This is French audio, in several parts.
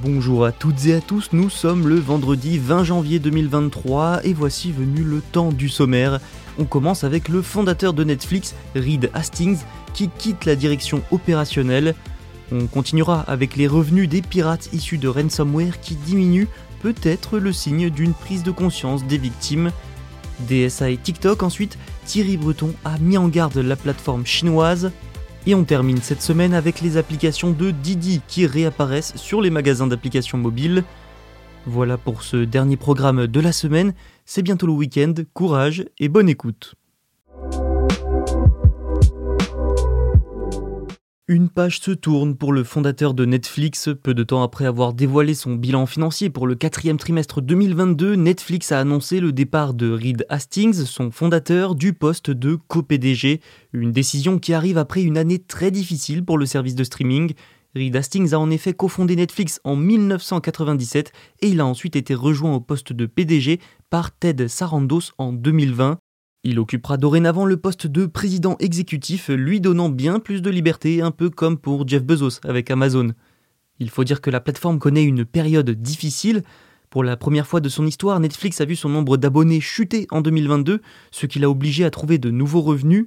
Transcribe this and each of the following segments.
Bonjour à toutes et à tous, nous sommes le vendredi 20 janvier 2023 et voici venu le temps du sommaire. On commence avec le fondateur de Netflix, Reed Hastings, qui quitte la direction opérationnelle. On continuera avec les revenus des pirates issus de ransomware qui diminuent, peut-être le signe d'une prise de conscience des victimes. DSA et TikTok ensuite, Thierry Breton a mis en garde la plateforme chinoise. Et on termine cette semaine avec les applications de Didi qui réapparaissent sur les magasins d'applications mobiles. Voilà pour ce dernier programme de la semaine, c'est bientôt le week-end, courage et bonne écoute. Une page se tourne pour le fondateur de Netflix. Peu de temps après avoir dévoilé son bilan financier pour le quatrième trimestre 2022, Netflix a annoncé le départ de Reed Hastings, son fondateur, du poste de co-PDG. Une décision qui arrive après une année très difficile pour le service de streaming. Reed Hastings a en effet cofondé Netflix en 1997 et il a ensuite été rejoint au poste de PDG par Ted Sarandos en 2020. Il occupera dorénavant le poste de président exécutif, lui donnant bien plus de liberté, un peu comme pour Jeff Bezos avec Amazon. Il faut dire que la plateforme connaît une période difficile. Pour la première fois de son histoire, Netflix a vu son nombre d'abonnés chuter en 2022, ce qui l'a obligé à trouver de nouveaux revenus.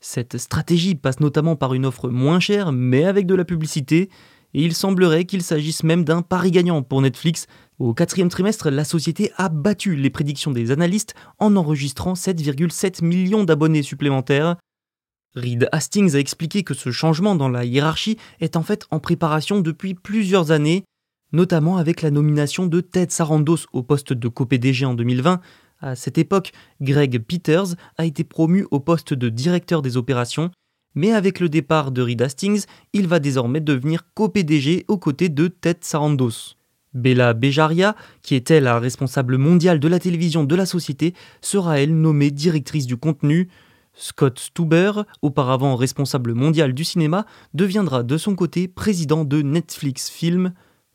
Cette stratégie passe notamment par une offre moins chère, mais avec de la publicité, et il semblerait qu'il s'agisse même d'un pari gagnant pour Netflix. Au quatrième trimestre, la société a battu les prédictions des analystes en enregistrant 7,7 millions d'abonnés supplémentaires. Reed Hastings a expliqué que ce changement dans la hiérarchie est en fait en préparation depuis plusieurs années, notamment avec la nomination de Ted Sarandos au poste de co-PDG en 2020. À cette époque, Greg Peters a été promu au poste de directeur des opérations mais avec le départ de Reed Hastings, il va désormais devenir co-PDG aux côtés de Ted Sarandos. Bella Bejaria, qui était la responsable mondiale de la télévision de la société, sera elle nommée directrice du contenu. Scott Stuber, auparavant responsable mondial du cinéma, deviendra de son côté président de Netflix Film.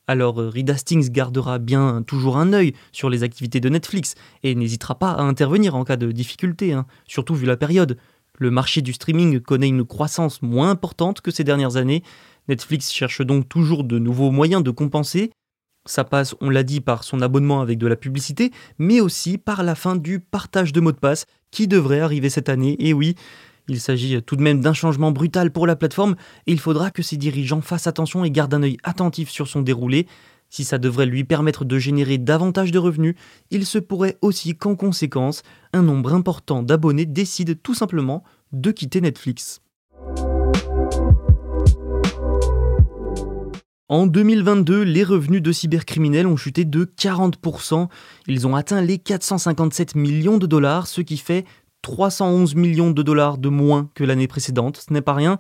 Alors Reed Hastings gardera bien toujours un œil sur les activités de Netflix et n'hésitera pas à intervenir en cas de difficulté, hein, surtout vu la période. Le marché du streaming connaît une croissance moins importante que ces dernières années. Netflix cherche donc toujours de nouveaux moyens de compenser. Ça passe, on l'a dit, par son abonnement avec de la publicité, mais aussi par la fin du partage de mots de passe qui devrait arriver cette année. Et oui, il s'agit tout de même d'un changement brutal pour la plateforme et il faudra que ses dirigeants fassent attention et gardent un œil attentif sur son déroulé. Si ça devrait lui permettre de générer davantage de revenus, il se pourrait aussi qu'en conséquence, un nombre important d'abonnés décide tout simplement de quitter Netflix. En 2022, les revenus de cybercriminels ont chuté de 40%. Ils ont atteint les 457 millions de dollars, ce qui fait 311 millions de dollars de moins que l'année précédente. Ce n'est pas rien.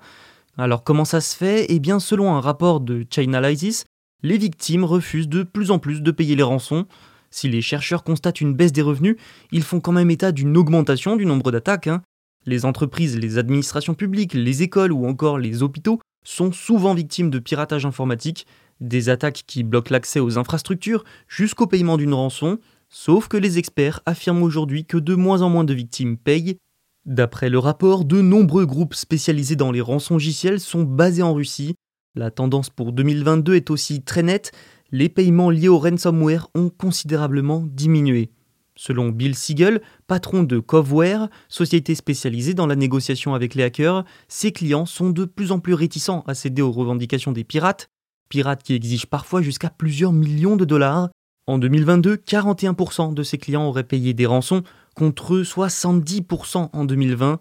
Alors comment ça se fait? Eh bien selon un rapport de Chainalysis, les victimes refusent de plus en plus de payer les rançons. Si les chercheurs constatent une baisse des revenus, ils font quand même état d'une augmentation du nombre d'attaques. Hein. Les entreprises, les administrations publiques, les écoles ou encore les hôpitaux sont souvent victimes de piratage informatique, des attaques qui bloquent l'accès aux infrastructures jusqu'au paiement d'une rançon, sauf que les experts affirment aujourd'hui que de moins en moins de victimes payent. D'après le rapport, de nombreux groupes spécialisés dans les rançongiciels sont basés en Russie. La tendance pour 2022 est aussi très nette, les paiements liés au ransomware ont considérablement diminué. Selon Bill Siegel, patron de Coveware, société spécialisée dans la négociation avec les hackers, ses clients sont de plus en plus réticents à céder aux revendications des pirates, pirates qui exigent parfois jusqu'à plusieurs millions de dollars. En 2022, 41% de ses clients auraient payé des rançons, contre 70% en 2020.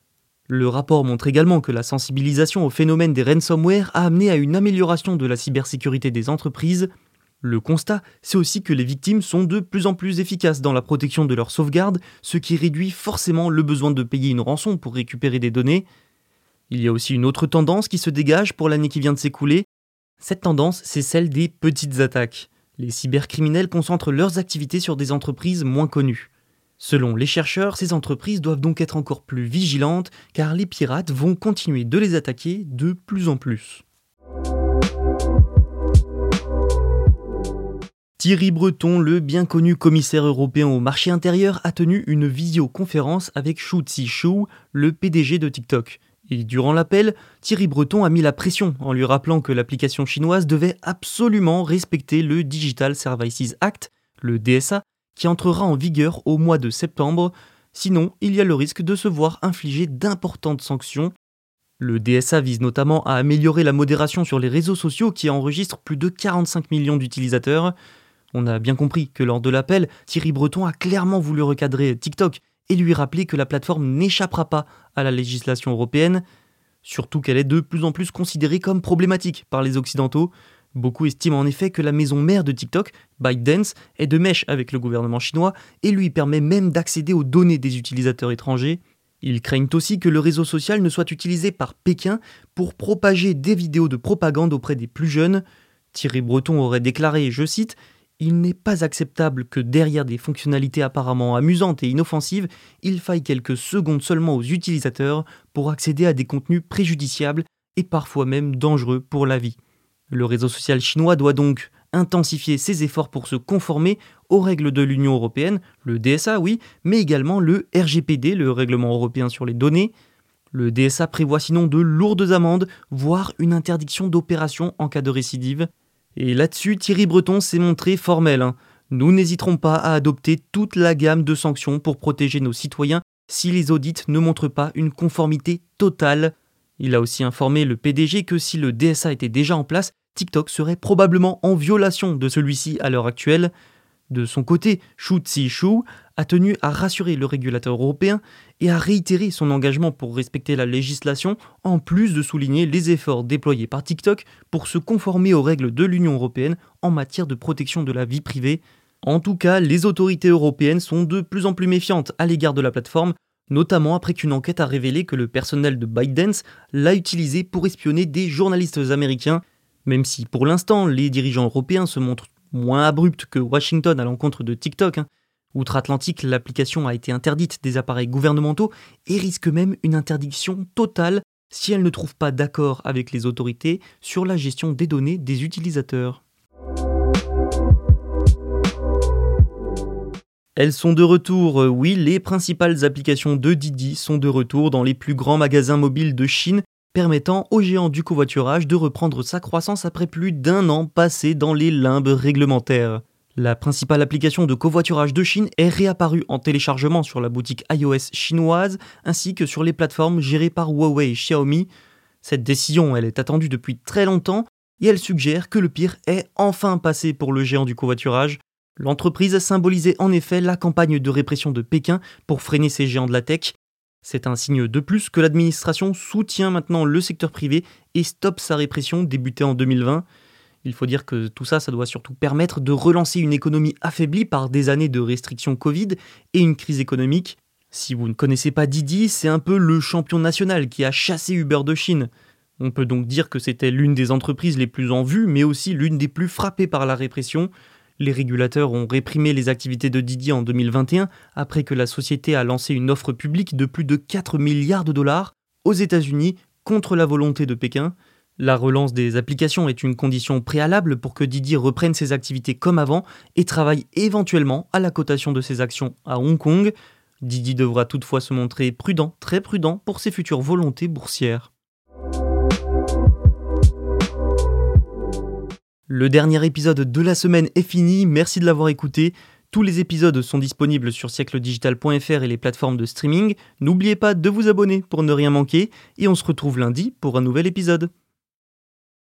Le rapport montre également que la sensibilisation au phénomène des ransomware a amené à une amélioration de la cybersécurité des entreprises, le constat, c'est aussi que les victimes sont de plus en plus efficaces dans la protection de leurs sauvegardes, ce qui réduit forcément le besoin de payer une rançon pour récupérer des données. Il y a aussi une autre tendance qui se dégage pour l'année qui vient de s'écouler. Cette tendance, c'est celle des petites attaques. Les cybercriminels concentrent leurs activités sur des entreprises moins connues. Selon les chercheurs, ces entreprises doivent donc être encore plus vigilantes car les pirates vont continuer de les attaquer de plus en plus. Thierry Breton, le bien connu commissaire européen au marché intérieur, a tenu une visioconférence avec Shu Tsi-Shu, le PDG de TikTok. Et durant l'appel, Thierry Breton a mis la pression en lui rappelant que l'application chinoise devait absolument respecter le Digital Services Act, le DSA, qui entrera en vigueur au mois de septembre, sinon il y a le risque de se voir infliger d'importantes sanctions. Le DSA vise notamment à améliorer la modération sur les réseaux sociaux qui enregistrent plus de 45 millions d'utilisateurs. On a bien compris que lors de l'appel, Thierry Breton a clairement voulu recadrer TikTok et lui rappeler que la plateforme n'échappera pas à la législation européenne, surtout qu'elle est de plus en plus considérée comme problématique par les Occidentaux. Beaucoup estiment en effet que la maison mère de TikTok, ByteDance, est de mèche avec le gouvernement chinois et lui permet même d'accéder aux données des utilisateurs étrangers. Ils craignent aussi que le réseau social ne soit utilisé par Pékin pour propager des vidéos de propagande auprès des plus jeunes. Thierry Breton aurait déclaré, je cite, il n'est pas acceptable que derrière des fonctionnalités apparemment amusantes et inoffensives, il faille quelques secondes seulement aux utilisateurs pour accéder à des contenus préjudiciables et parfois même dangereux pour la vie. Le réseau social chinois doit donc intensifier ses efforts pour se conformer aux règles de l'Union européenne, le DSA oui, mais également le RGPD, le règlement européen sur les données. Le DSA prévoit sinon de lourdes amendes, voire une interdiction d'opération en cas de récidive. Et là-dessus, Thierry Breton s'est montré formel. Hein. Nous n'hésiterons pas à adopter toute la gamme de sanctions pour protéger nos citoyens si les audits ne montrent pas une conformité totale. Il a aussi informé le PDG que si le DSA était déjà en place, TikTok serait probablement en violation de celui-ci à l'heure actuelle. De son côté, Shu Tsi-Shu a tenu à rassurer le régulateur européen et à réitérer son engagement pour respecter la législation, en plus de souligner les efforts déployés par TikTok pour se conformer aux règles de l'Union européenne en matière de protection de la vie privée. En tout cas, les autorités européennes sont de plus en plus méfiantes à l'égard de la plateforme, notamment après qu'une enquête a révélé que le personnel de ByteDance l'a utilisé pour espionner des journalistes américains, même si pour l'instant les dirigeants européens se montrent moins abrupte que Washington à l'encontre de TikTok. Hein. Outre-Atlantique, l'application a été interdite des appareils gouvernementaux et risque même une interdiction totale si elle ne trouve pas d'accord avec les autorités sur la gestion des données des utilisateurs. Elles sont de retour, euh, oui, les principales applications de Didi sont de retour dans les plus grands magasins mobiles de Chine permettant au géant du covoiturage de reprendre sa croissance après plus d'un an passé dans les limbes réglementaires. La principale application de covoiturage de Chine est réapparue en téléchargement sur la boutique iOS chinoise ainsi que sur les plateformes gérées par Huawei et Xiaomi. Cette décision, elle est attendue depuis très longtemps et elle suggère que le pire est enfin passé pour le géant du covoiturage. L'entreprise symbolisait en effet la campagne de répression de Pékin pour freiner ces géants de la tech c'est un signe de plus que l'administration soutient maintenant le secteur privé et stoppe sa répression débutée en 2020. Il faut dire que tout ça, ça doit surtout permettre de relancer une économie affaiblie par des années de restrictions Covid et une crise économique. Si vous ne connaissez pas Didi, c'est un peu le champion national qui a chassé Uber de Chine. On peut donc dire que c'était l'une des entreprises les plus en vue, mais aussi l'une des plus frappées par la répression, les régulateurs ont réprimé les activités de Didi en 2021 après que la société a lancé une offre publique de plus de 4 milliards de dollars aux États-Unis contre la volonté de Pékin. La relance des applications est une condition préalable pour que Didi reprenne ses activités comme avant et travaille éventuellement à la cotation de ses actions à Hong Kong. Didi devra toutefois se montrer prudent, très prudent pour ses futures volontés boursières. Le dernier épisode de la semaine est fini, merci de l'avoir écouté. Tous les épisodes sont disponibles sur siècledigital.fr et les plateformes de streaming. N'oubliez pas de vous abonner pour ne rien manquer et on se retrouve lundi pour un nouvel épisode.